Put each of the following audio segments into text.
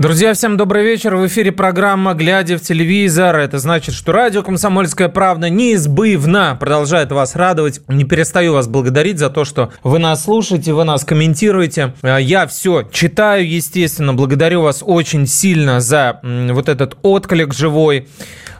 Друзья, всем добрый вечер. В эфире программа «Глядя в телевизор». Это значит, что радио «Комсомольская правда» неизбывно продолжает вас радовать. Не перестаю вас благодарить за то, что вы нас слушаете, вы нас комментируете. А, я все читаю, естественно. Благодарю вас очень сильно за вот этот отклик живой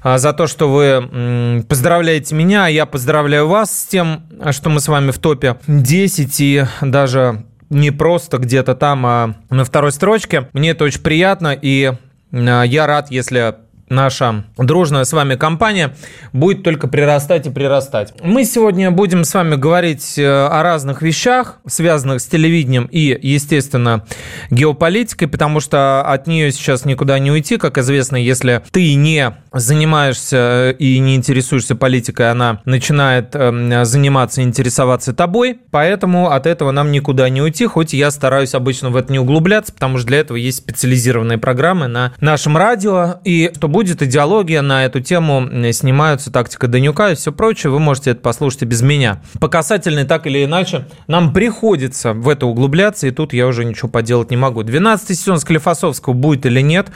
а, за то, что вы поздравляете меня, я поздравляю вас с тем, что мы с вами в топе 10 и даже не просто где-то там, а на второй строчке. Мне это очень приятно, и а, я рад, если наша дружная с вами компания будет только прирастать и прирастать. Мы сегодня будем с вами говорить э, о разных вещах, связанных с телевидением и, естественно, геополитикой, потому что от нее сейчас никуда не уйти. Как известно, если ты не занимаешься и не интересуешься политикой, она начинает эм, заниматься, интересоваться тобой. Поэтому от этого нам никуда не уйти, хоть я стараюсь обычно в это не углубляться, потому что для этого есть специализированные программы на нашем радио. И что будет идеология на эту тему, снимаются тактика Данюка и все прочее, вы можете это послушать и без меня. По касательной, так или иначе, нам приходится в это углубляться, и тут я уже ничего поделать не могу. 12 сезон Склифосовского будет или нет?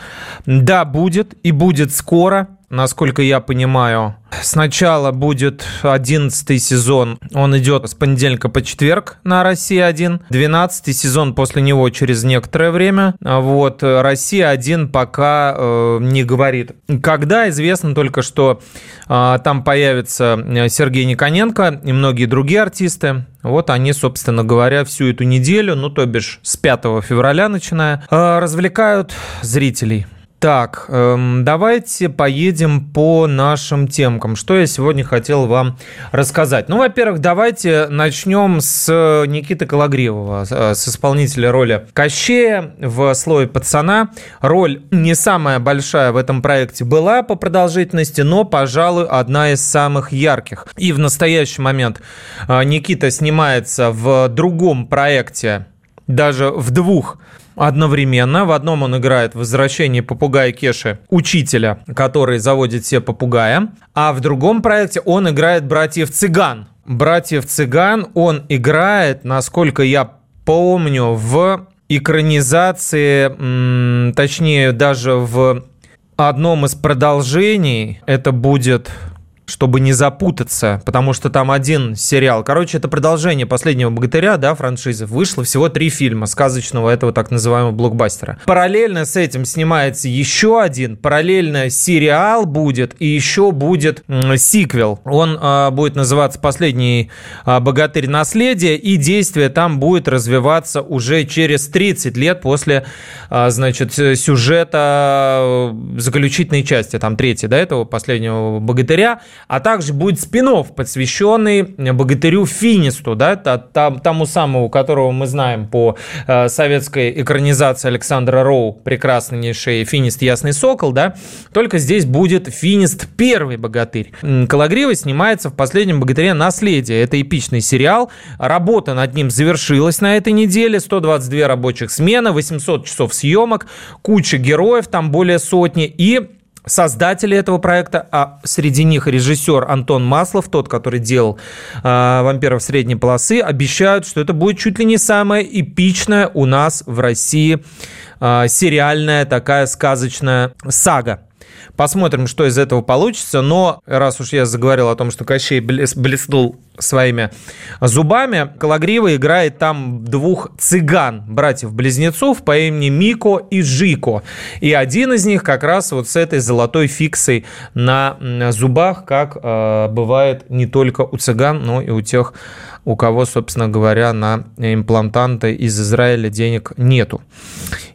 Да, будет, и будет скоро насколько я понимаю. Сначала будет 11 сезон, он идет с понедельника по четверг на Россия-1. 12 сезон после него через некоторое время. Вот, Россия-1 пока э, не говорит. Когда, известно только, что э, там появится Сергей Никоненко и многие другие артисты. Вот они, собственно говоря, всю эту неделю, ну то бишь с 5 февраля начиная, э, развлекают зрителей. Так, эм, давайте поедем по нашим темкам. Что я сегодня хотел вам рассказать? Ну, во-первых, давайте начнем с Никиты Калагривова, э, с исполнителя роли Кощея в «Слое пацана». Роль не самая большая в этом проекте была по продолжительности, но, пожалуй, одна из самых ярких. И в настоящий момент э, Никита снимается в другом проекте, даже в двух одновременно. В одном он играет «Возвращение попугая Кеши», учителя, который заводит все попугая. А в другом проекте он играет братьев Цыган. Братьев Цыган он играет, насколько я помню, в экранизации, точнее даже в одном из продолжений, это будет чтобы не запутаться, потому что там один сериал. Короче, это продолжение последнего богатыря, да, франшизы. Вышло всего три фильма сказочного этого так называемого блокбастера. Параллельно с этим снимается еще один, параллельно сериал будет, и еще будет сиквел. Он а, будет называться «Последний а, богатырь наследие», и действие там будет развиваться уже через 30 лет после, а, значит, сюжета э, заключительной части, там третьей, да, этого последнего богатыря а также будет спин посвященный богатырю Финисту, да, тому самому, которого мы знаем по э, советской экранизации Александра Роу, прекраснейший Финист Ясный Сокол, да, только здесь будет Финист Первый богатырь. Калагрива снимается в последнем богатыре «Наследие». Это эпичный сериал. Работа над ним завершилась на этой неделе. 122 рабочих смены, 800 часов съемок, куча героев, там более сотни. И создатели этого проекта, а среди них режиссер Антон Маслов, тот, который делал э, «Вампиров средней полосы», обещают, что это будет чуть ли не самая эпичная у нас в России э, сериальная такая сказочная сага. Посмотрим, что из этого получится. Но раз уж я заговорил о том, что Кощей блеснул своими зубами, Калагрива играет там двух цыган, братьев-близнецов по имени Мико и Жико. И один из них как раз вот с этой золотой фиксой на зубах, как э, бывает не только у цыган, но и у тех, у кого, собственно говоря, на имплантанты из Израиля денег нету.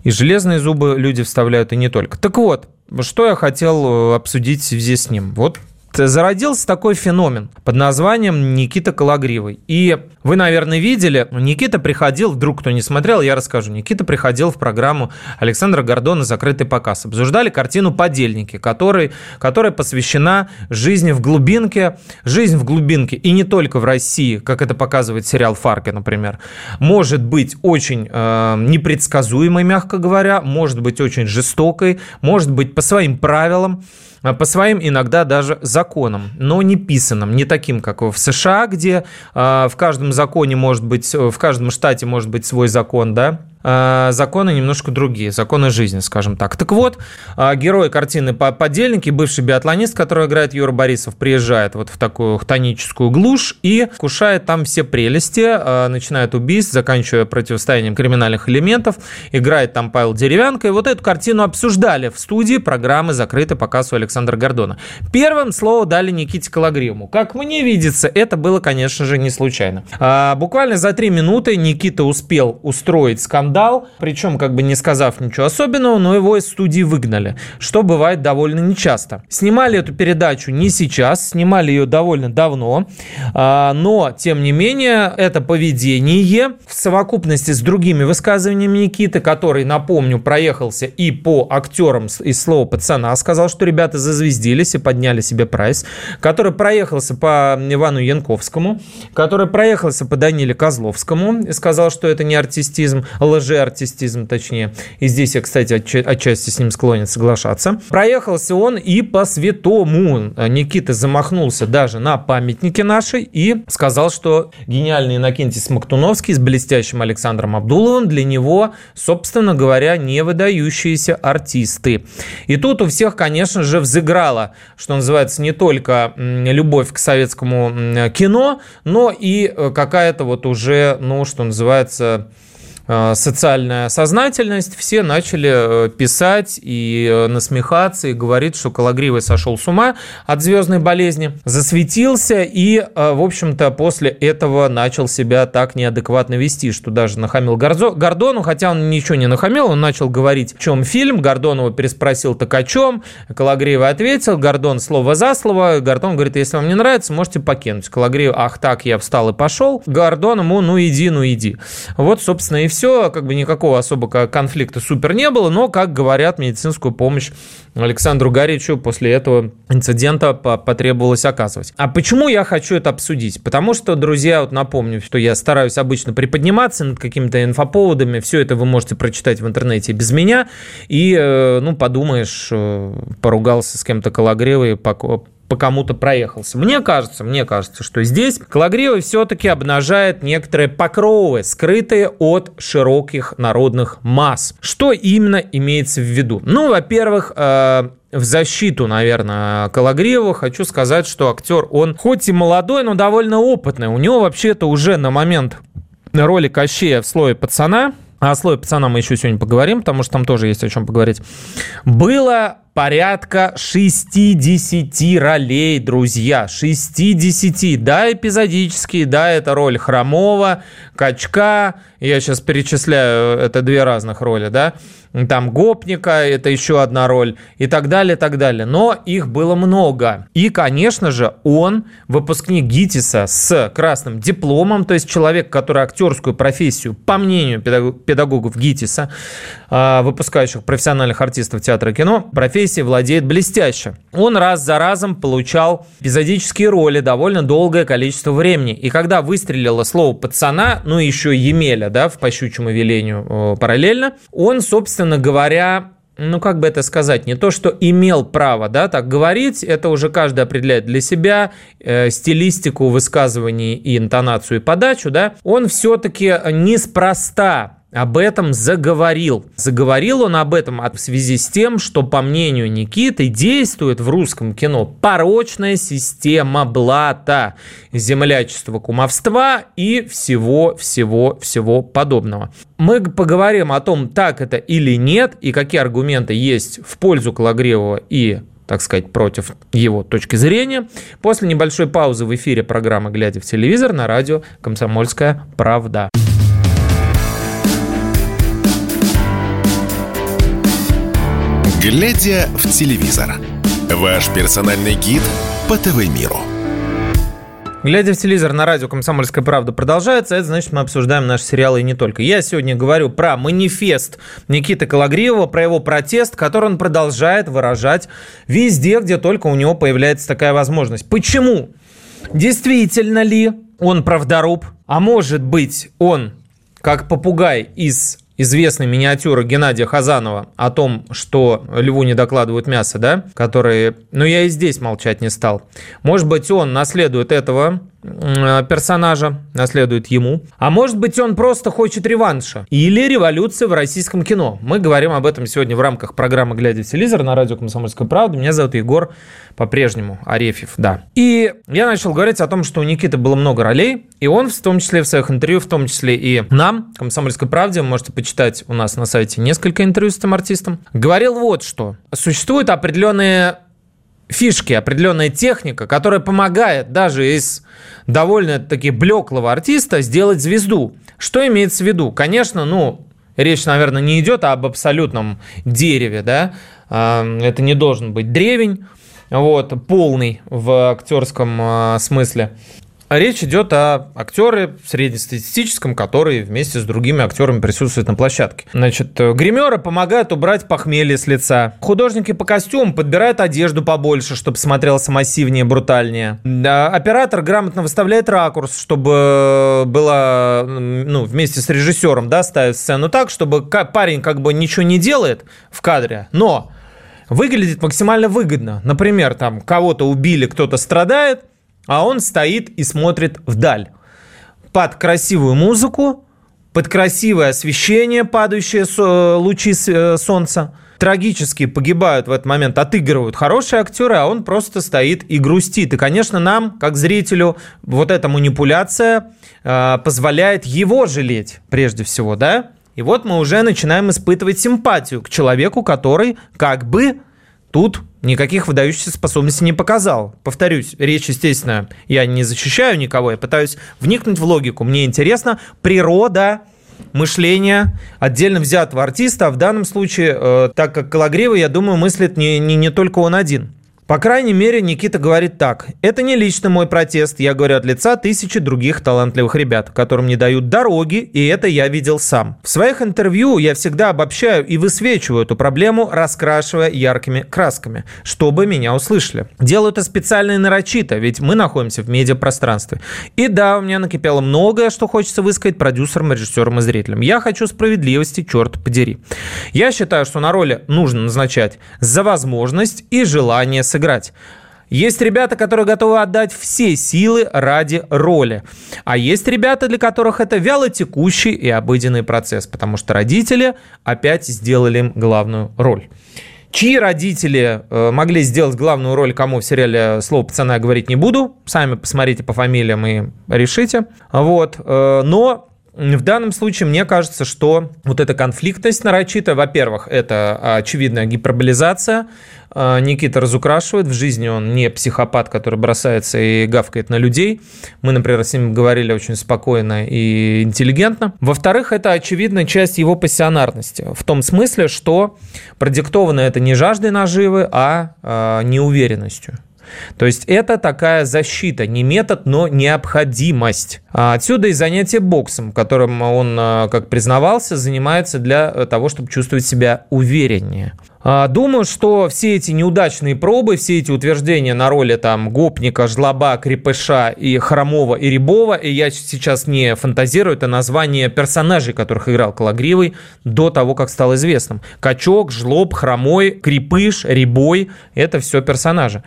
И железные зубы люди вставляют и не только. Так вот, что я хотел э, обсудить в связи с ним? Вот зародился такой феномен под названием Никита Калагривый. И вы, наверное, видели, Никита приходил, вдруг кто не смотрел, я расскажу. Никита приходил в программу Александра Гордона «Закрытый показ». Обсуждали картину «Подельники», который, которая посвящена жизни в глубинке. Жизнь в глубинке, и не только в России, как это показывает сериал «Фарго», например, может быть очень э, непредсказуемой, мягко говоря, может быть очень жестокой, может быть по своим правилам. А, по своим иногда даже законам, но не писанным, не таким, как в США, где в каждом законе может быть, в каждом штате может быть свой закон, да, законы немножко другие, законы жизни, скажем так. Так вот, э, герой картины «Подельники», бывший биатлонист, который играет Юра Борисов, приезжает вот в такую хтоническую глушь и кушает там все прелести, э, начинает убийств, заканчивая противостоянием криминальных элементов, играет там Павел Деревянко, и вот эту картину обсуждали в студии программы «Закрытый показ» у Александра Гордона. Первым слово дали Никите Калагривому. Как мне видится, это было, конечно же, не случайно. Буквально за три минуты Никита успел устроить скандал скандал, причем как бы не сказав ничего особенного, но его из студии выгнали, что бывает довольно нечасто. Снимали эту передачу не сейчас, снимали ее довольно давно, а, но, тем не менее, это поведение в совокупности с другими высказываниями Никиты, который, напомню, проехался и по актерам из слова пацана, сказал, что ребята зазвездились и подняли себе прайс, который проехался по Ивану Янковскому, который проехался по Даниле Козловскому и сказал, что это не артистизм, лжеартистизм точнее. И здесь я, кстати, отчасти с ним склонен соглашаться. Проехался он и по святому. Никита замахнулся даже на памятнике нашей и сказал, что гениальный Иннокентий Смоктуновский с блестящим Александром Абдуловым для него, собственно говоря, не выдающиеся артисты. И тут у всех, конечно же, взыграла, что называется, не только любовь к советскому кино, но и э, какая-то вот уже, ну, что называется, социальная сознательность, все начали э, писать и э, насмехаться, и говорить, что Калагривый сошел с ума от звездной болезни, засветился и, в общем-то, после этого начал себя так неадекватно вести, что даже нахамил Гордону, хотя он ничего не нахамил, он начал говорить, в чем фильм, Гордонова переспросил, так о чем, Калагривый ответил, Гордон слово за слово, Гордон говорит, если вам не нравится, можете покинуть. Калагривый, ах так, я встал и пошел, Гордон ему, ну иди, ну иди. Вот, собственно, и все все, как бы никакого особого конфликта супер не было, но, как говорят, медицинскую помощь Александру Гаричу после этого инцидента потребовалось оказывать. А почему я хочу это обсудить? Потому что, друзья, вот напомню, что я стараюсь обычно приподниматься над какими-то инфоповодами, все это вы можете прочитать в интернете без меня, и, э, ну, подумаешь, э, поругался с кем-то Калагревой, по кому-то проехался. Мне кажется, мне кажется, что здесь Калагривый все-таки обнажает некоторые покровы, скрытые от широких народных масс. Что именно имеется в виду? Ну, во-первых, э, в защиту, наверное, Калагриева хочу сказать, что актер, он хоть и молодой, но довольно опытный. У него вообще-то уже на момент роли Кощея в слое пацана, а о слое пацана мы еще сегодня поговорим, потому что там тоже есть о чем поговорить, было порядка 60 ролей, друзья. 60. Да, эпизодические, да, это роль Хромова, Качка. Я сейчас перечисляю, это две разных роли, да там гопника, это еще одна роль и так далее, так далее. Но их было много. И, конечно же, он выпускник ГИТИСа с красным дипломом, то есть человек, который актерскую профессию, по мнению педагогов ГИТИСа, а, выпускающих профессиональных артистов театра и кино, профессией владеет блестяще. Он раз за разом получал эпизодические роли довольно долгое количество времени. И когда выстрелило слово «пацана», ну еще Емеля, да, в «По щучьему велению» параллельно, он, собственно, собственно говоря, ну, как бы это сказать, не то, что имел право, да, так говорить, это уже каждый определяет для себя, э, стилистику высказываний и интонацию и подачу, да, он все-таки неспроста об этом заговорил. Заговорил он об этом в связи с тем, что, по мнению Никиты, действует в русском кино порочная система блата, землячества, кумовства и всего-всего-всего подобного. Мы поговорим о том, так это или нет, и какие аргументы есть в пользу Калагреева и так сказать, против его точки зрения. После небольшой паузы в эфире программы «Глядя в телевизор» на радио «Комсомольская правда». Глядя в телевизор. Ваш персональный гид по ТВ-миру. Глядя в телевизор на радио «Комсомольская правда» продолжается, это значит, мы обсуждаем наши сериалы и не только. Я сегодня говорю про манифест Никиты Калагриева, про его протест, который он продолжает выражать везде, где только у него появляется такая возможность. Почему? Действительно ли он правдоруб? А может быть, он, как попугай из известной миниатюры Геннадия Хазанова о том, что льву не докладывают мясо, да, который... Но я и здесь молчать не стал. Может быть, он наследует этого персонажа, наследует ему. А может быть, он просто хочет реванша. Или революции в российском кино. Мы говорим об этом сегодня в рамках программы «Глядя в телевизор» на радио «Комсомольская правда». Меня зовут Егор по-прежнему Арефьев, да. И я начал говорить о том, что у Никиты было много ролей, и он, в том числе в своих интервью, в том числе и нам, «Комсомольской правде», вы можете почитать у нас на сайте несколько интервью с этим артистом, говорил вот что. Существуют определенные фишки, определенная техника, которая помогает даже из довольно-таки блеклого артиста сделать звезду. Что имеется в виду? Конечно, ну, речь, наверное, не идет об абсолютном дереве, да, а, это не должен быть древень, вот, полный в актерском а, смысле. Речь идет о актере среднестатистическом, который вместе с другими актерами присутствует на площадке. Значит, гримеры помогают убрать похмелье с лица. Художники по костюму подбирают одежду побольше, чтобы смотрелся массивнее, брутальнее. Оператор грамотно выставляет ракурс, чтобы было, ну, вместе с режиссером, да, ставить сцену так, чтобы парень как бы ничего не делает в кадре, но выглядит максимально выгодно. Например, там кого-то убили, кто-то страдает, а он стоит и смотрит вдаль. Под красивую музыку, под красивое освещение, падающие лучи э, солнца. Трагически погибают в этот момент, отыгрывают хорошие актеры, а он просто стоит и грустит. И, конечно, нам, как зрителю, вот эта манипуляция э, позволяет его жалеть, прежде всего, да? И вот мы уже начинаем испытывать симпатию к человеку, который как бы тут никаких выдающихся способностей не показал. Повторюсь, речь, естественно, я не защищаю никого, я пытаюсь вникнуть в логику. Мне интересна природа мышления отдельно взятого артиста, а в данном случае, э, так как Калагриева, я думаю, мыслит не, не, не только он один. По крайней мере, Никита говорит так. Это не лично мой протест, я говорю от лица тысячи других талантливых ребят, которым не дают дороги, и это я видел сам. В своих интервью я всегда обобщаю и высвечиваю эту проблему, раскрашивая яркими красками, чтобы меня услышали. Делаю это специально и нарочито, ведь мы находимся в медиапространстве. И да, у меня накипело многое, что хочется высказать продюсерам, режиссерам и зрителям. Я хочу справедливости, черт подери. Я считаю, что на роли нужно назначать за возможность и желание сыграть сыграть. Есть ребята, которые готовы отдать все силы ради роли. А есть ребята, для которых это вяло текущий и обыденный процесс, потому что родители опять сделали им главную роль. Чьи родители э, могли сделать главную роль, кому в сериале «Слово пацана» говорить не буду. Сами посмотрите по фамилиям и решите. Вот. Э, но в данном случае мне кажется, что вот эта конфликтность нарочитая, во-первых, это очевидная гиперболизация. А, Никита разукрашивает, в жизни он не психопат, который бросается и гавкает на людей. Мы, например, с ним говорили очень спокойно и интеллигентно. Во-вторых, это очевидная часть его пассионарности. В том смысле, что продиктовано это не жаждой наживы, а, а неуверенностью. То есть это такая защита, не метод, но необходимость. А отсюда и занятие боксом, которым он, а, как признавался, занимается для того, чтобы чувствовать себя увереннее. А, думаю, что все эти неудачные пробы, все эти утверждения на роли там Гопника, Жлоба, Крепыша и Хромова и Рябова, и я сейчас не фантазирую, это название персонажей, которых играл Калагривый до того, как стал известным. Качок, Жлоб, Хромой, Крепыш, Рябой – это все персонажи.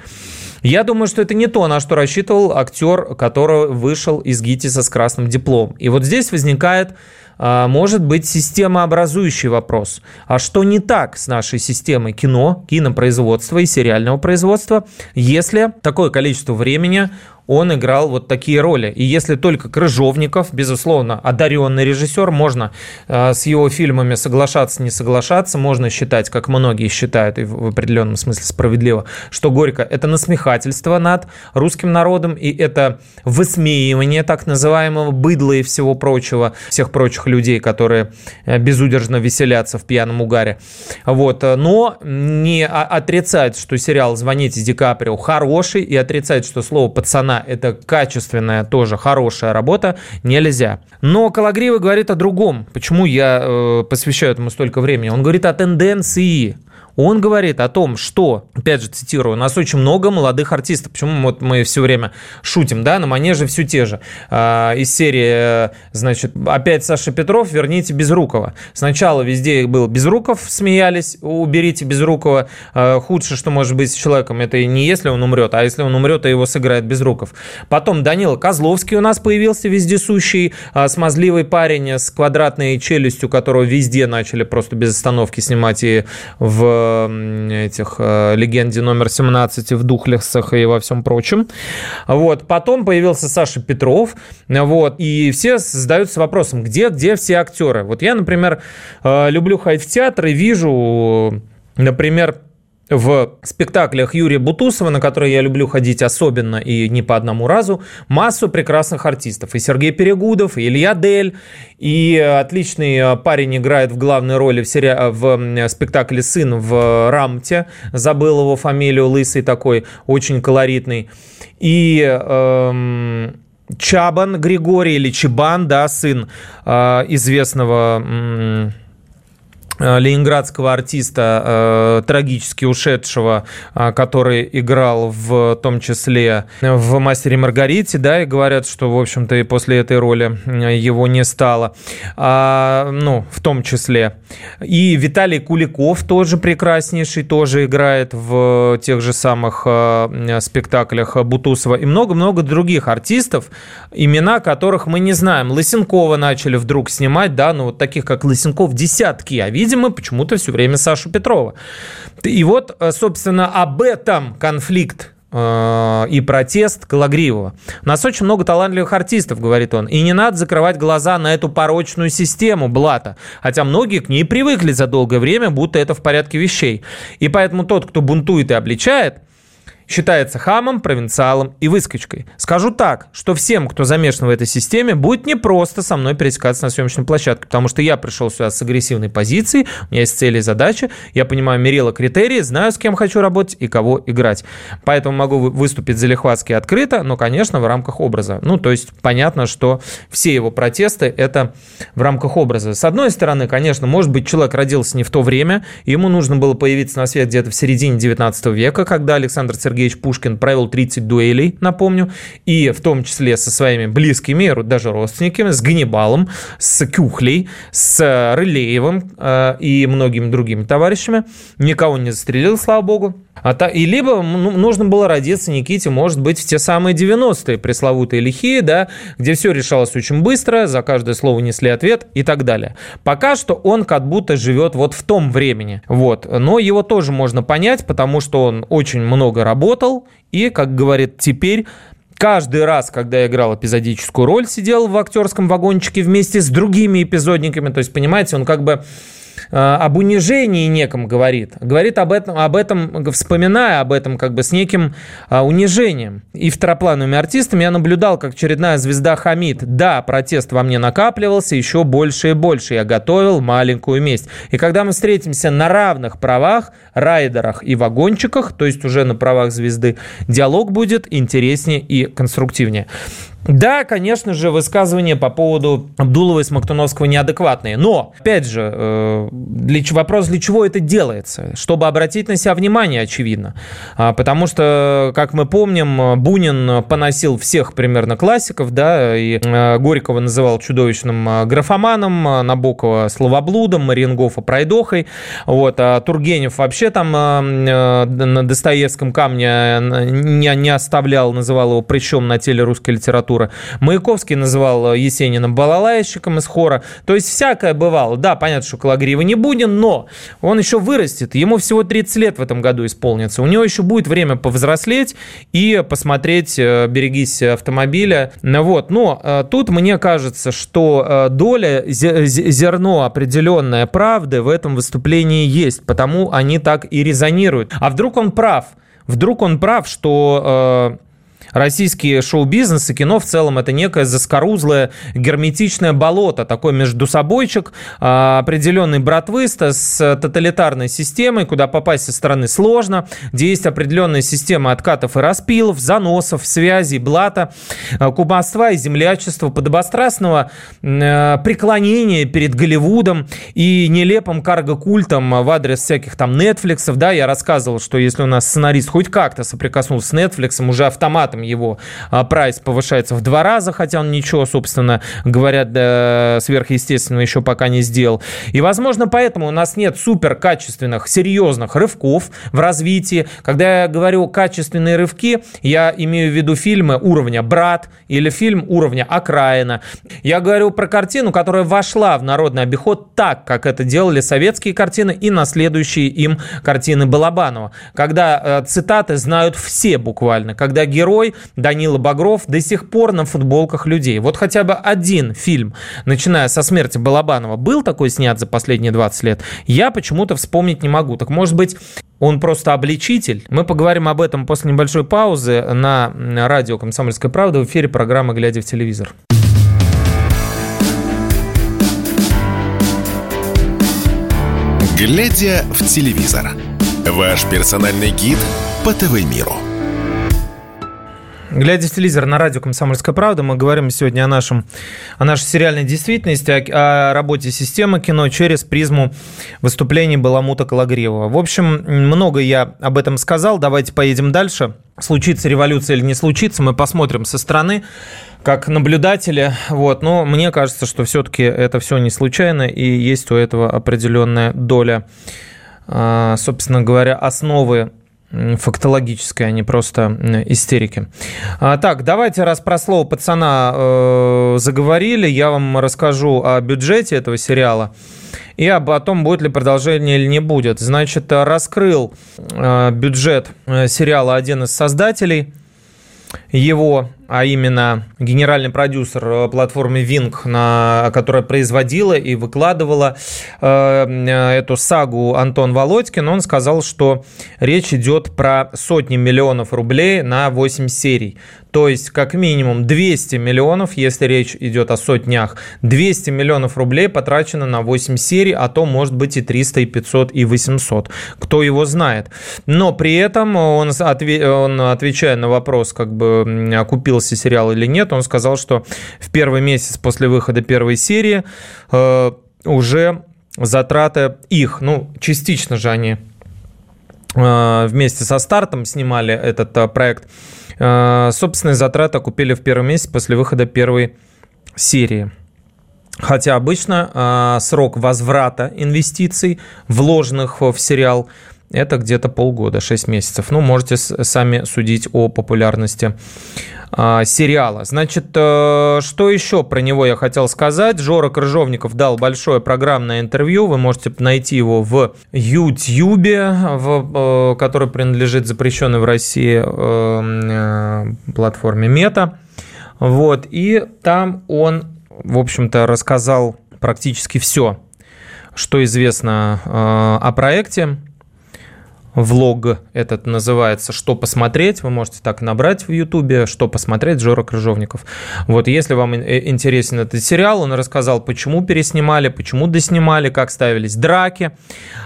Я думаю, что это не то, на что рассчитывал актер, который вышел из ГИТИСа с красным дипломом. И вот здесь возникает а, может быть системообразующий вопрос. А что не так с нашей системой кино, кинопроизводства и сериального производства, если такое количество времени он играл вот такие роли. И если только Крыжовников, безусловно, одаренный режиссер, можно э, с его фильмами соглашаться, не соглашаться, можно считать, как многие считают, и в определенном смысле справедливо, что Горько – это насмехательство над русским народом, и это высмеивание так называемого быдла и всего прочего, всех прочих людей, которые э, безудержно веселятся в пьяном угаре. Вот. Но не отрицать, что сериал «Звоните Ди Каприо» хороший, и отрицать, что слово «пацана» это качественная, тоже хорошая работа, нельзя. Но Калагриева говорит о другом. Почему я э, посвящаю этому столько времени? Он говорит о тенденции. Он говорит о том, что, опять же цитирую, у нас очень много молодых артистов. Почему вот мы все время шутим, да, на манеже все те же. А, из серии, значит, опять Саша Петров, верните Безрукова. Сначала везде был Безруков, смеялись, уберите Безрукова. А, худшее, что может быть с человеком, это не если он умрет, а если он умрет, то его сыграет Безруков. Потом Данила Козловский у нас появился вездесущий, а, смазливый парень с квадратной челюстью, которого везде начали просто без остановки снимать и в этих э, «Легенде номер 17», в «Духлесах» и во всем прочем. Вот. Потом появился Саша Петров, вот, и все задаются вопросом, где, где все актеры? Вот я, например, э, люблю ходить в театр и вижу, например, в спектаклях Юрия Бутусова, на которые я люблю ходить особенно и не по одному разу, массу прекрасных артистов. И Сергей Перегудов, и Илья Дель, и отличный э, парень играет в главной роли в, сери... в спектакле «Сын» в Рамте, забыл его фамилию, лысый такой, очень колоритный. И эм, Чабан Григорий или Чебан, да, сын э, известного Э, ленинградского артиста, э, трагически ушедшего, э, который играл в том числе в «Мастере Маргарите», да, и говорят, что, в общем-то, и после этой роли его не стало, а, ну, в том числе. И Виталий Куликов тоже прекраснейший, тоже играет в тех же самых спектаклях Бутусова, и много-много других артистов, имена которых мы не знаем. Лысенкова начали вдруг снимать, да, ну, вот таких, как Лысенков, десятки, а видим мы почему-то все время Сашу Петрова. И вот, э, собственно, об этом конфликт э, и протест Калагриева. У нас очень много талантливых артистов, говорит он, и не надо закрывать глаза на эту порочную систему Блата, хотя многие к ней привыкли за долгое время, будто это в порядке вещей. И поэтому тот, кто бунтует и обличает – считается хамом, провинциалом и выскочкой. Скажу так, что всем, кто замешан в этой системе, будет непросто со мной пересекаться на съемочной площадке, потому что я пришел сюда с агрессивной позицией, у меня есть цели и задачи, я понимаю мерила критерии, знаю, с кем хочу работать и кого играть. Поэтому могу выступить залихватски открыто, но, конечно, в рамках образа. Ну, то есть понятно, что все его протесты – это в рамках образа. С одной стороны, конечно, может быть, человек родился не в то время, ему нужно было появиться на свет где-то в середине 19 века, когда Александр Сергеевич Сергеевич Пушкин провел 30 дуэлей, напомню, и в том числе со своими близкими, даже родственниками, с Ганнибалом, с Кюхлей, с Рылеевым э, и многими другими товарищами. Никого не застрелил, слава богу. А та, и либо ну, нужно было родиться Никите, может быть, в те самые 90-е пресловутые лихие, да, где все решалось очень быстро, за каждое слово несли ответ и так далее. Пока что он как будто живет вот в том времени. Вот. Но его тоже можно понять, потому что он очень много работал и, как говорит теперь, каждый раз, когда я играл эпизодическую роль, сидел в актерском вагончике вместе с другими эпизодниками. То есть, понимаете, он как бы об унижении неком говорит. Говорит об этом, об этом, вспоминая об этом как бы с неким э, унижением. И второплановыми артистами я наблюдал, как очередная звезда Хамид. Да, протест во мне накапливался еще больше и больше. Я готовил маленькую месть. И когда мы встретимся на равных правах, райдерах и вагончиках, то есть уже на правах звезды, диалог будет интереснее и конструктивнее. Да, конечно же, высказывания по поводу Абдулова и Смоктуновского неадекватные. Но, опять же, э, вопрос, для чего это делается? Чтобы обратить на себя внимание, очевидно. А, потому что, как мы помним, Бунин поносил всех примерно классиков, да, и э, Горького называл чудовищным э, графоманом, Набокова словоблудом, Мариенгофа пройдохой. Вот, а Тургенев вообще там на Достоевском камне не, не оставлял, называл его прыщом на теле русской литературы литература. Маяковский называл э, Есенина балалайщиком из хора. То есть всякое бывало. Да, понятно, что Калагриева не будет, но он еще вырастет. Ему всего 30 лет в этом году исполнится. У него еще будет время повзрослеть и посмотреть э, «Берегись автомобиля». Вот. Но э, тут мне кажется, что доля, зерно определенное правды в этом выступлении есть, потому они так и резонируют. А вдруг он прав? Вдруг он прав, что Российский шоу-бизнес и кино в целом это некое заскорузлое герметичное болото, такой между собойчик, а, определенный братвыста с тоталитарной системой, куда попасть со стороны сложно, где есть определенная система откатов и распилов, заносов, связей, блата, а, кумовства и землячества, подобострастного а, преклонения перед Голливудом и нелепым карго-культом в адрес всяких там Netflix. Да, я рассказывал, что если у нас сценарист хоть как-то соприкоснулся с Netflix, уже автоматом его а, прайс повышается в два раза, хотя он ничего, собственно говоря, сверхъестественного еще пока не сделал. И, возможно, поэтому у нас нет супер качественных, серьезных рывков в развитии. Когда я говорю качественные рывки, я имею в виду фильмы уровня «Брат» или фильм уровня «Окраина». Я говорю про картину, которая вошла в народный обиход так, как это делали советские картины и наследующие им картины Балабанова. Когда э, цитаты знают все буквально, когда герой Данила Багров до сих пор на футболках людей. Вот хотя бы один фильм, начиная со смерти Балабанова, был такой снят за последние 20 лет, я почему-то вспомнить не могу. Так может быть, он просто обличитель. Мы поговорим об этом после небольшой паузы на радио «Комсомольская правда» в эфире программы «Глядя в телевизор». «Глядя в телевизор» – ваш персональный гид по ТВ-миру. Глядя в телевизор на радио «Комсомольская правда», мы говорим сегодня о, нашем, о нашей сериальной действительности, о, о работе системы кино через призму выступлений Баламута Калагриева. В общем, много я об этом сказал. Давайте поедем дальше. Случится революция или не случится, мы посмотрим со стороны как наблюдатели. Вот. Но мне кажется, что все-таки это все не случайно, и есть у этого определенная доля, а, собственно говоря, основы фактологической, а не просто истерики. А, так, давайте, раз про слово пацана э, заговорили, я вам расскажу о бюджете этого сериала и об о том, будет ли продолжение или не будет. Значит, раскрыл э, бюджет э, сериала один из создателей его а именно генеральный продюсер э, платформы Wing, на, которая производила и выкладывала э, эту сагу Антон Володькин, он сказал, что речь идет про сотни миллионов рублей на 8 серий. То есть, как минимум 200 миллионов, если речь идет о сотнях, 200 миллионов рублей потрачено на 8 серий, а то может быть и 300, и 500, и 800. Кто его знает. Но при этом он, отве- он отвечая на вопрос, как бы окупился сериал или нет, он сказал, что в первый месяц после выхода первой серии э, уже затраты их, ну, частично же они э, вместе со стартом снимали этот э, проект, Э, собственные затраты купили в первый месяц после выхода первой серии. Хотя обычно э, срок возврата инвестиций, вложенных в сериал, это где-то полгода, 6 месяцев. Ну, можете сами судить о популярности э, сериала. Значит, э, что еще про него я хотел сказать? Жора Крыжовников дал большое программное интервью. Вы можете найти его в YouTube, в, э, который принадлежит запрещенной в России э, э, платформе Мета. Вот, и там он, в общем-то, рассказал практически все, что известно о проекте влог этот называется «Что посмотреть?». Вы можете так набрать в Ютубе «Что посмотреть?» Жора Крыжовников. Вот если вам интересен этот сериал, он рассказал, почему переснимали, почему доснимали, как ставились драки.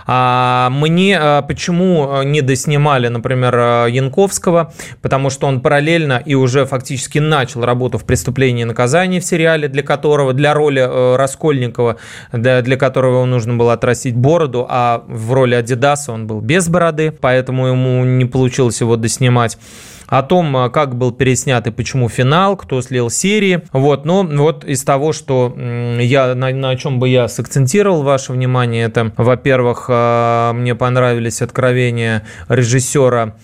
А мне а, почему не доснимали, например, Янковского, потому что он параллельно и уже фактически начал работу в «Преступлении и наказании» в сериале, для которого, для роли э, Раскольникова, для, которого нужно было отрастить бороду, а в роли Адидаса он был без бороды награды, поэтому ему не получилось его доснимать о том, а, как был переснят и почему финал, кто слил серии. Вот, но вот из того, что я, на, на чем бы я сакцентировал ваше внимание, это, во-первых, а, мне понравились откровения режиссера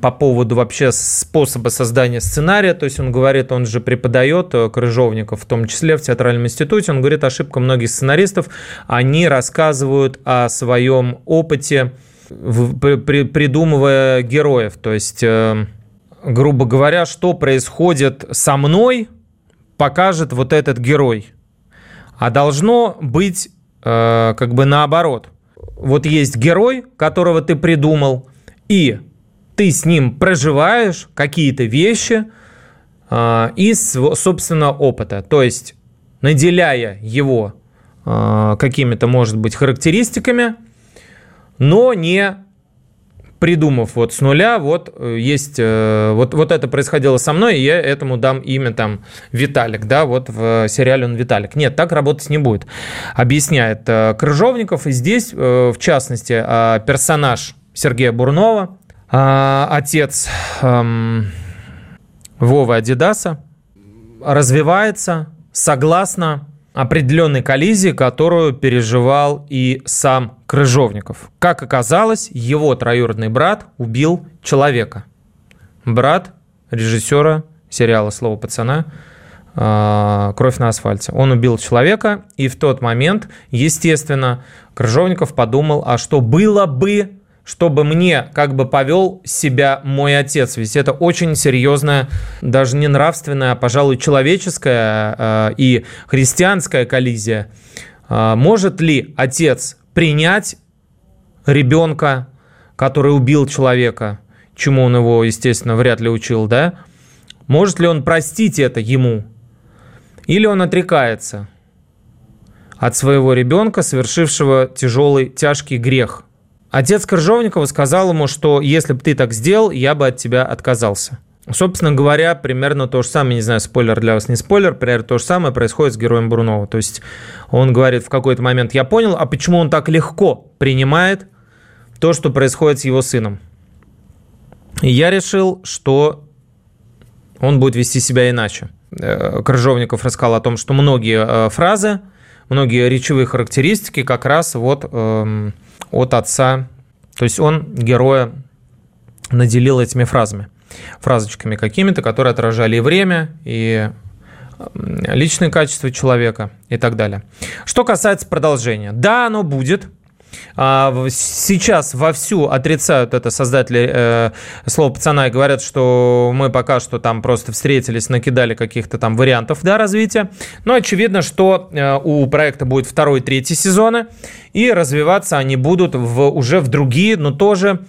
по поводу вообще способа создания сценария. То есть он говорит, он же преподает э, Крыжовников, в том числе в театральном институте, он говорит, ошибка многих сценаристов, они рассказывают о своем опыте придумывая героев. То есть, э, грубо говоря, что происходит со мной, покажет вот этот герой. А должно быть э, как бы наоборот. Вот есть герой, которого ты придумал, и ты с ним проживаешь какие-то вещи э, из собственного опыта. То есть, наделяя его э, какими-то, может быть, характеристиками, но не придумав вот с нуля, вот э, есть, э, вот, вот это происходило со мной, и я этому дам имя там Виталик, да, вот в сериале он Виталик. Нет, так работать не будет, объясняет э, Крыжовников. И здесь, в частности, персонаж Сергея Бурнова, отец эм, Вовы Адидаса, развивается согласно определенной коллизии, которую переживал и сам Крыжовников. Как оказалось, его троюродный брат убил человека. Брат режиссера сериала «Слово пацана» а, «Кровь на асфальте». Он убил человека, и в тот момент, естественно, Крыжовников подумал, а что было бы, чтобы мне как бы повел себя мой отец. Ведь это очень серьезная, даже не нравственная, а, пожалуй, человеческая э, и христианская коллизия. Э, может ли отец принять ребенка, который убил человека, чему он его, естественно, вряд ли учил, да? Может ли он простить это ему? Или он отрекается от своего ребенка, совершившего тяжелый, тяжкий грех – Отец Коржовникова сказал ему, что если бы ты так сделал, я бы от тебя отказался. Собственно говоря, примерно то же самое, не знаю, спойлер для вас, не спойлер, примерно то же самое происходит с героем Брунова. То есть он говорит в какой-то момент, я понял, а почему он так легко принимает то, что происходит с его сыном. И я решил, что он будет вести себя иначе. Э, Крыжовников рассказал о том, что многие э, фразы, многие речевые характеристики как раз вот эм, от отца. То есть он героя наделил этими фразами, фразочками какими-то, которые отражали и время, и личные качества человека и так далее. Что касается продолжения. Да, оно будет – сейчас вовсю отрицают это создатели э, слова пацана и говорят, что мы пока что там просто встретились, накидали каких-то там вариантов да, развития. Но очевидно, что э, у проекта будет второй, третий сезоны, и развиваться они будут в, уже в другие, но тоже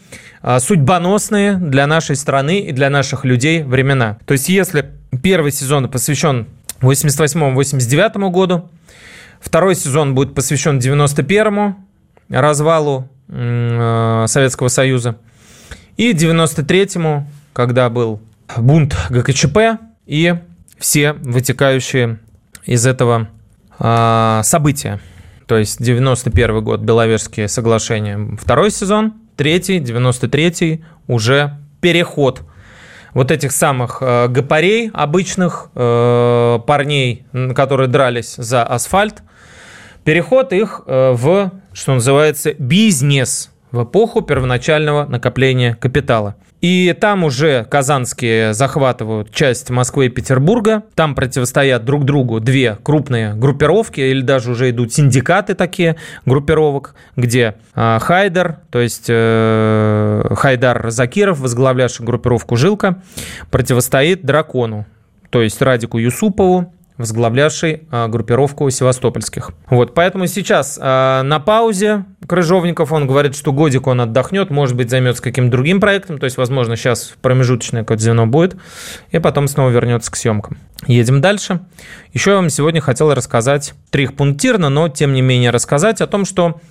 э, судьбоносные для нашей страны и для наших людей времена. То есть если первый сезон посвящен 88-89 году, второй сезон будет посвящен 91 развалу э, Советского Союза. И 93-му, когда был бунт ГКЧП и все вытекающие из этого э, события. То есть 91 год Беловежские соглашения, второй сезон, третий, 93-й уже переход вот этих самых э, гопарей, обычных э, парней, которые дрались за асфальт, переход их э, в что называется, бизнес в эпоху первоначального накопления капитала. И там уже казанские захватывают часть Москвы и Петербурга. Там противостоят друг другу две крупные группировки, или даже уже идут синдикаты такие группировок, где э, Хайдар, то есть э, Хайдар Закиров, возглавлявший группировку «Жилка», противостоит Дракону, то есть Радику Юсупову, возглавлявший а, группировку севастопольских. Вот, поэтому сейчас а, на паузе Крыжовников, он говорит, что годик он отдохнет, может быть, займется каким-то другим проектом, то есть, возможно, сейчас промежуточное какое-то звено будет, и потом снова вернется к съемкам. Едем дальше. Еще я вам сегодня хотел рассказать трихпунктирно, но тем не менее рассказать о том, что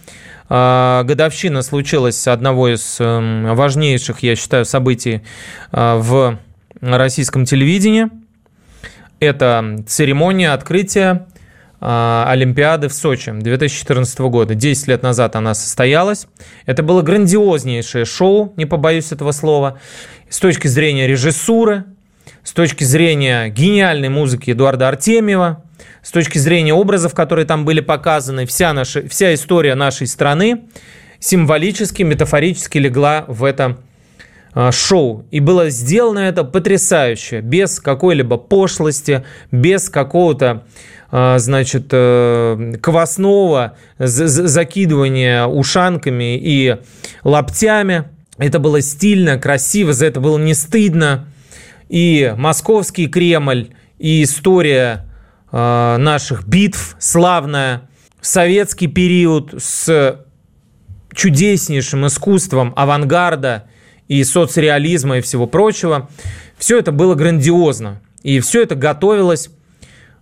а, годовщина случилась одного из эм, важнейших, я считаю, событий в российском телевидении – это церемония открытия а, Олимпиады в Сочи 2014 года. 10 лет назад она состоялась. Это было грандиознейшее шоу, не побоюсь этого слова, с точки зрения режиссуры, с точки зрения гениальной музыки Эдуарда Артемьева, с точки зрения образов, которые там были показаны, вся, наша, вся история нашей страны символически, метафорически легла в это шоу. И было сделано это потрясающе, без какой-либо пошлости, без какого-то а, значит, э, квасного закидывания ушанками и лаптями. Это было стильно, красиво, за это было не стыдно. И московский Кремль, и история а, наших битв славная, советский период с чудеснейшим искусством авангарда и соцреализма и всего прочего. Все это было грандиозно. И все это готовилось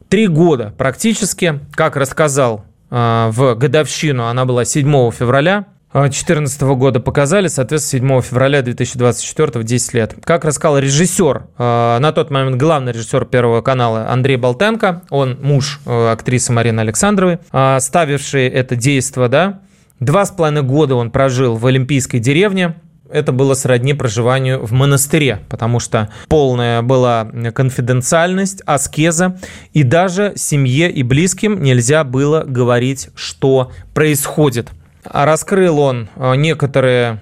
три года практически, как рассказал э, в годовщину, она была 7 февраля 2014 года показали, соответственно, 7 февраля 2024 в 10 лет. Как рассказал режиссер, э, на тот момент главный режиссер Первого канала Андрей Болтенко, он муж э, актрисы Марины Александровой, ставивший это действо, да, два с половиной года он прожил в Олимпийской деревне, это было сродни проживанию в монастыре, потому что полная была конфиденциальность, аскеза, и даже семье и близким нельзя было говорить, что происходит – Раскрыл он э, некоторые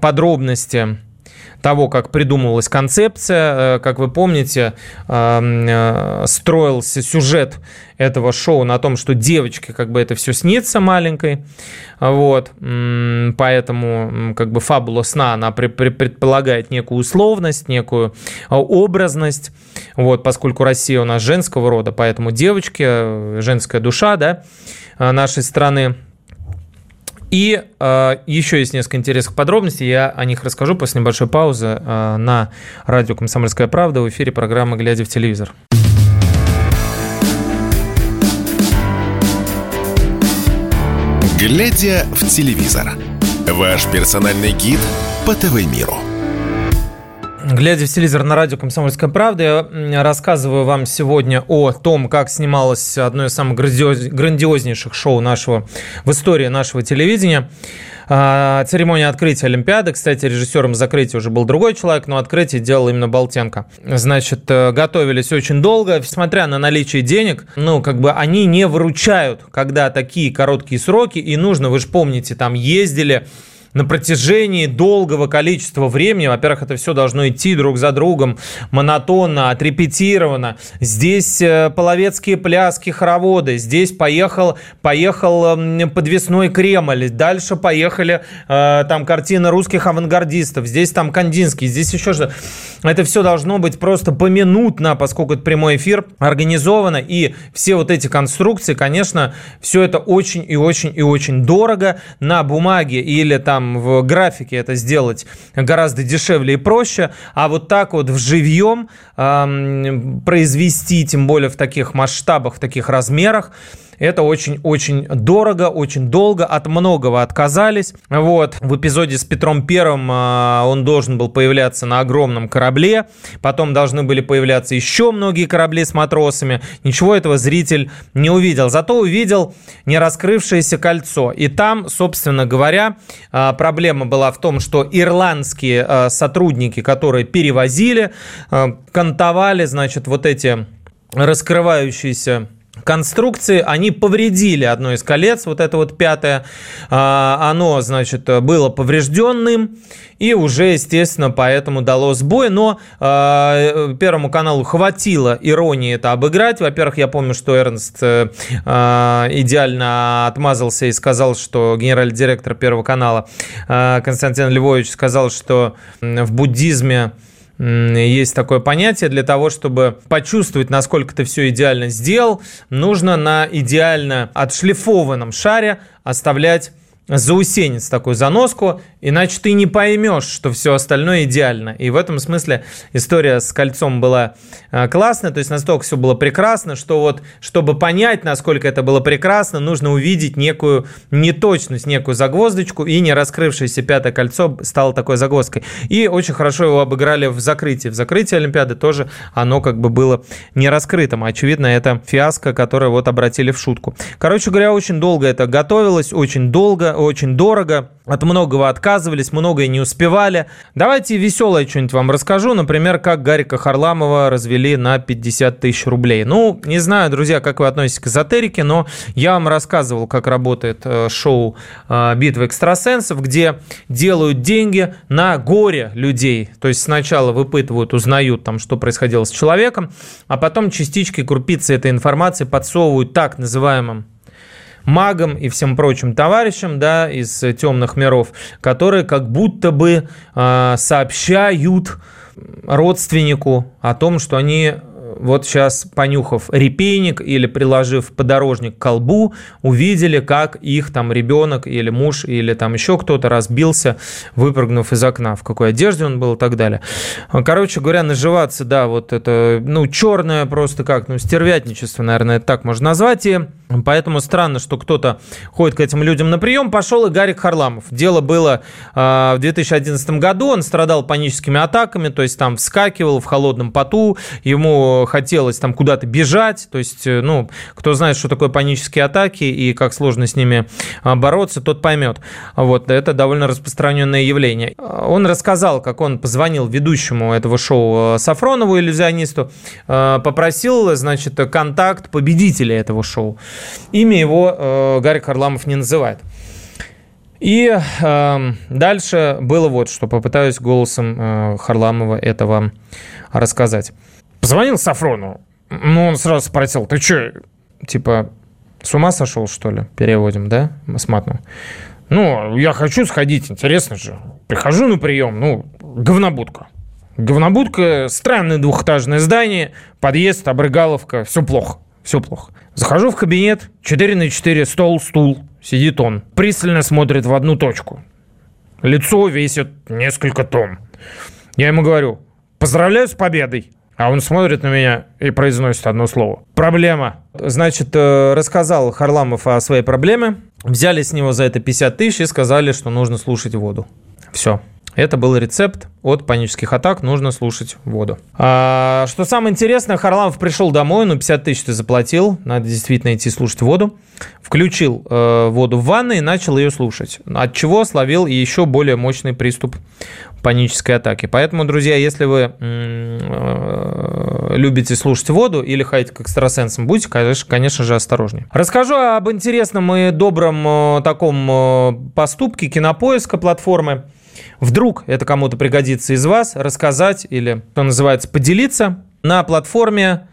подробности того, как придумывалась концепция. Э, как вы помните, э, строился сюжет этого шоу на том, что девочке как бы это все снится маленькой. Вот. Поэтому как бы фабула сна, она предполагает некую условность, некую образность. Вот, поскольку Россия у нас женского рода, поэтому девочки, женская душа, да, нашей страны, и э, еще есть несколько интересных подробностей, я о них расскажу после небольшой паузы э, на радио «Комсомольская правда» в эфире программы «Глядя в телевизор». «Глядя в телевизор» – ваш персональный гид по ТВ-миру. Глядя в телевизор на радио «Комсомольская правда», я рассказываю вам сегодня о том, как снималось одно из самых грандиознейших шоу нашего в истории нашего телевидения. А, церемония открытия Олимпиады. Кстати, режиссером закрытия уже был другой человек, но открытие делал именно Болтенко. Значит, э, готовились очень долго. Смотря на наличие денег, ну, как бы они не выручают, когда такие короткие сроки, и нужно, вы же помните, там ездили на протяжении долгого количества времени, во-первых, это все должно идти друг за другом, монотонно, отрепетировано. Здесь э, половецкие пляски, хороводы, здесь поехал, поехал подвесной Кремль, дальше поехали э, там картины русских авангардистов, здесь там Кандинский, здесь еще что-то. Это все должно быть просто поминутно, поскольку это прямой эфир, организовано, и все вот эти конструкции, конечно, все это очень и очень и очень дорого на бумаге или там в графике это сделать гораздо дешевле и проще, а вот так вот в живьем э, произвести, тем более в таких масштабах, в таких размерах, это очень-очень дорого, очень долго, от многого отказались. Вот, в эпизоде с Петром Первым а, он должен был появляться на огромном корабле, потом должны были появляться еще многие корабли с матросами. Ничего этого зритель не увидел, зато увидел не раскрывшееся кольцо. И там, собственно говоря, а, проблема была в том, что ирландские а, сотрудники, которые перевозили, кантовали, значит, вот эти раскрывающиеся конструкции, они повредили одно из колец, вот это вот пятое, а, оно, значит, было поврежденным, и уже, естественно, поэтому дало сбой, но э, Первому каналу хватило иронии это обыграть. Во-первых, я помню, что Эрнст э, идеально отмазался и сказал, что генеральный директор Первого канала э, Константин Львович сказал, что в буддизме есть такое понятие, для того, чтобы почувствовать, насколько ты все идеально сделал, нужно на идеально отшлифованном шаре оставлять заусенец такую заноску, иначе ты не поймешь, что все остальное идеально. И в этом смысле история с кольцом была э, классная, то есть настолько все было прекрасно, что вот, чтобы понять, насколько это было прекрасно, нужно увидеть некую неточность, некую загвоздочку, и не раскрывшееся пятое кольцо стало такой загвоздкой. И очень хорошо его обыграли в закрытии. В закрытии Олимпиады тоже оно как бы было не раскрытым. Очевидно, это фиаско, которое вот обратили в шутку. Короче говоря, очень долго это готовилось, очень долго, очень дорого, от многого отказывались, многое не успевали. Давайте веселое что-нибудь вам расскажу, например, как Гарика Харламова развели на 50 тысяч рублей. Ну, не знаю, друзья, как вы относитесь к эзотерике, но я вам рассказывал, как работает э, шоу э, «Битва экстрасенсов», где делают деньги на горе людей. То есть сначала выпытывают, узнают, там, что происходило с человеком, а потом частички, крупицы этой информации подсовывают так называемым магам и всем прочим товарищам, да, из темных миров, которые как будто бы э, сообщают родственнику о том, что они вот сейчас, понюхав репейник или приложив подорожник к колбу, увидели, как их там ребенок или муж или там еще кто-то разбился, выпрыгнув из окна, в какой одежде он был и так далее. Короче говоря, наживаться, да, вот это, ну, черное просто как, ну, стервятничество, наверное, так можно назвать. И поэтому странно, что кто-то ходит к этим людям на прием. Пошел и Гарик Харламов. Дело было э, в 2011 году, он страдал паническими атаками, то есть там вскакивал в холодном поту, ему хотелось там куда-то бежать, то есть, э, ну, кто знает, что такое панические атаки и как сложно с ними а, бороться, тот поймет. Вот, это довольно распространенное явление. Он рассказал, как он позвонил ведущему этого шоу э, Сафронову, иллюзионисту, э, попросил, значит, контакт победителя этого шоу. Имя его Гарри Харламов не называет. И э, дальше было вот что. Попытаюсь голосом э, Харламова этого рассказать. Позвонил Сафрону. Ну, он сразу спросил, ты что, типа, с ума сошел, что ли? Переводим, да, с матным. Ну, я хочу сходить, интересно же. Прихожу на прием, ну, говнобудка. Говнобудка, странное двухэтажное здание, подъезд, обрыгаловка, все плохо, все плохо. Захожу в кабинет, 4 на 4, стол, стул, Сидит он, пристально смотрит в одну точку. Лицо весит несколько тонн. Я ему говорю, поздравляю с победой. А он смотрит на меня и произносит одно слово. Проблема. Значит, э, рассказал Харламов о своей проблеме. Взяли с него за это 50 тысяч и сказали, что нужно слушать воду. Все. Это был рецепт от панических атак, нужно слушать воду. А, что самое интересное, Харламов пришел домой, ну 50 тысяч ты заплатил, надо действительно идти слушать воду. Включил э, воду в ванной и начал ее слушать, от чего словил еще более мощный приступ панической атаки. Поэтому, друзья, если вы э, любите слушать воду или ходите к экстрасенсам, будьте, конечно, конечно же, осторожнее. Расскажу об интересном и добром э, таком э, поступке кинопоиска платформы. Вдруг это кому-то пригодится из вас, рассказать или, что называется, поделиться на платформе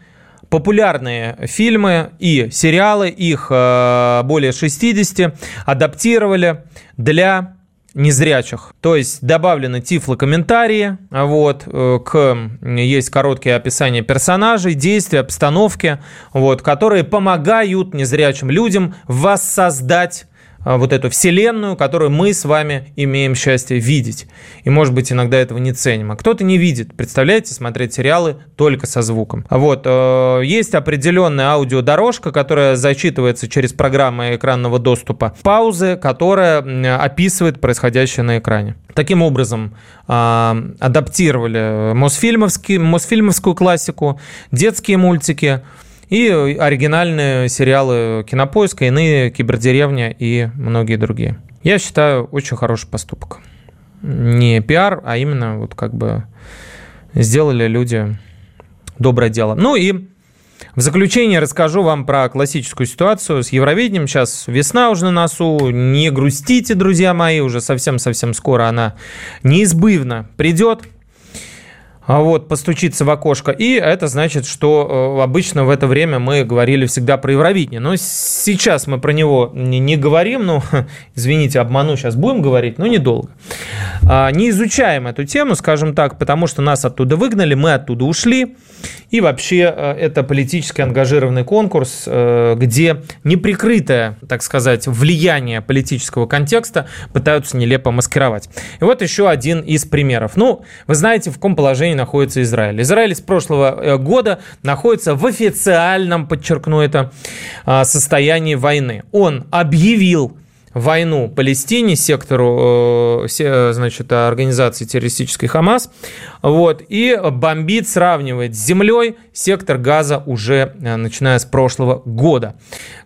популярные фильмы и сериалы, их более 60, адаптировали для незрячих. То есть добавлены тифлокомментарии, вот, э, к, есть короткие описания персонажей, действий, обстановки, вот, которые помогают незрячим людям воссоздать а, вот эту вселенную, которую мы с вами имеем счастье видеть. И, может быть, иногда этого не ценим. А кто-то не видит. Представляете, смотреть сериалы только со звуком. Вот. Э, есть определенная аудиодорожка, которая зачитывается через программы экранного доступа. Паузы, которая описывает происходящее на экране. Таким образом, а, адаптировали Мосфильмовский, Мосфильмовскую классику, детские мультики, и оригинальные сериалы «Кинопоиска», иные «Кибердеревня» и многие другие. Я считаю, очень хороший поступок. Не пиар, а именно вот как бы сделали люди доброе дело. Ну и в заключение расскажу вам про классическую ситуацию с Евровидением. Сейчас весна уже на носу. Не грустите, друзья мои, уже совсем-совсем скоро она неизбывно придет. А вот, постучиться в окошко. И это значит, что э, обычно в это время мы говорили всегда про Евровидение. Но сейчас мы про него не, не говорим. Ну, извините, обману, сейчас будем говорить, но недолго. А, не изучаем эту тему, скажем так, потому что нас оттуда выгнали, мы оттуда ушли. И вообще э, это политически ангажированный конкурс, э, где неприкрытое, так сказать, влияние политического контекста пытаются нелепо маскировать. И вот еще один из примеров. Ну, вы знаете, в каком положении находится Израиль. Израиль с прошлого э, года находится в официальном, подчеркну это, состоянии войны. Он объявил войну Палестине, сектору, э, значит, организации террористической Хамас, вот, и бомбит, сравнивает с землей сектор газа уже э, начиная с прошлого года.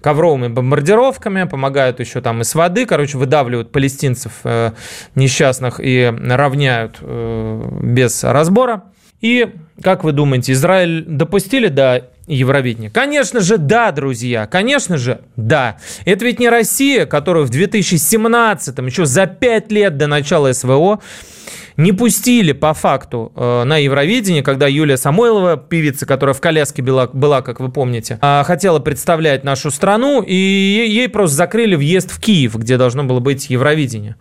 Ковровыми бомбардировками, помогают еще там и с воды, короче, выдавливают палестинцев э, несчастных и равняют без разбора. И, как вы думаете, Израиль допустили до Евровидения? Конечно же, да, друзья, конечно же, да. Это ведь не Россия, которую в 2017, еще за 5 лет до начала СВО, не пустили по факту э, на Евровидение, когда Юлия Самойлова, певица, которая в коляске была, была как вы помните, э, хотела представлять нашу страну, и ей просто закрыли въезд в Киев, где должно было быть Евровидение.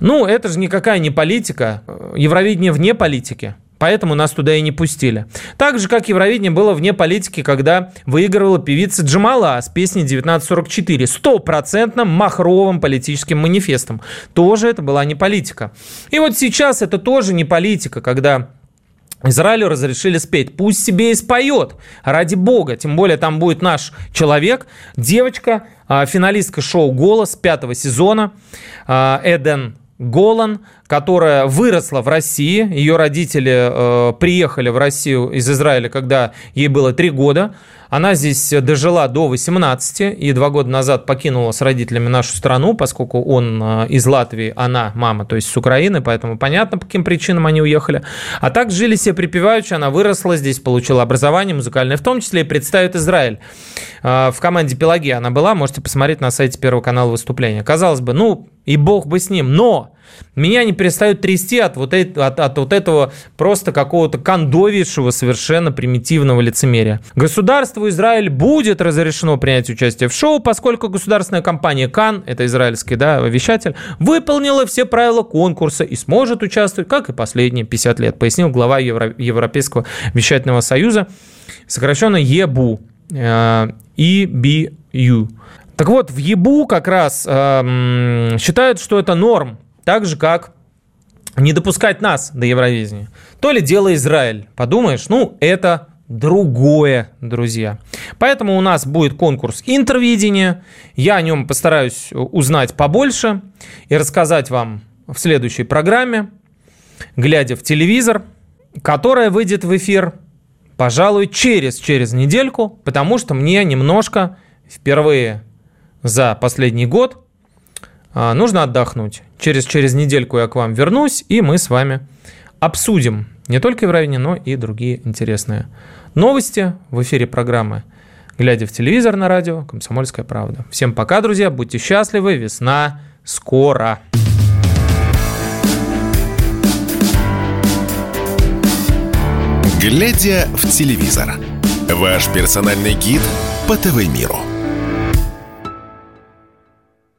Ну, это же никакая не политика. Евровидение вне политики. Поэтому нас туда и не пустили. Так же, как Евровидение было вне политики, когда выигрывала певица Джамала с песней 1944. Стопроцентным махровым политическим манифестом. Тоже это была не политика. И вот сейчас это тоже не политика, когда Израилю разрешили спеть. Пусть себе и споет, ради бога. Тем более там будет наш человек, девочка, а, финалистка шоу «Голос» пятого сезона, а, Эден Голан, которая выросла в России. Ее родители э, приехали в Россию из Израиля, когда ей было три года. Она здесь дожила до 18 и два года назад покинула с родителями нашу страну, поскольку он э, из Латвии, она мама, то есть с Украины, поэтому понятно, по каким причинам они уехали. А так жили себе припеваючи, она выросла здесь, получила образование музыкальное, в том числе и представит Израиль. Э, в команде Пелагия она была, можете посмотреть на сайте Первого канала выступления. Казалось бы, ну, и бог бы с ним, но меня не перестают трясти от вот, это, от, от вот этого просто какого-то кондовейшего, совершенно примитивного лицемерия. Государству Израиль будет разрешено принять участие в шоу, поскольку государственная компания Кан, это израильский да, вещатель, выполнила все правила конкурса и сможет участвовать, как и последние 50 лет, пояснил глава Евро- Европейского вещательного союза, сокращенно ЕБУ, э, EBU. Так вот, в ЕБУ как раз э, считают, что это норм, так же, как не допускать нас до Евровидения. То ли дело Израиль. Подумаешь, ну, это другое, друзья. Поэтому у нас будет конкурс интервидения. Я о нем постараюсь узнать побольше и рассказать вам в следующей программе, глядя в телевизор, которая выйдет в эфир, пожалуй, через, через недельку, потому что мне немножко впервые за последний год а, нужно отдохнуть. Через, через недельку я к вам вернусь, и мы с вами обсудим не только Евровидение, но и другие интересные новости в эфире программы «Глядя в телевизор» на радио «Комсомольская правда». Всем пока, друзья, будьте счастливы, весна скоро. «Глядя в телевизор» – ваш персональный гид по ТВ-миру.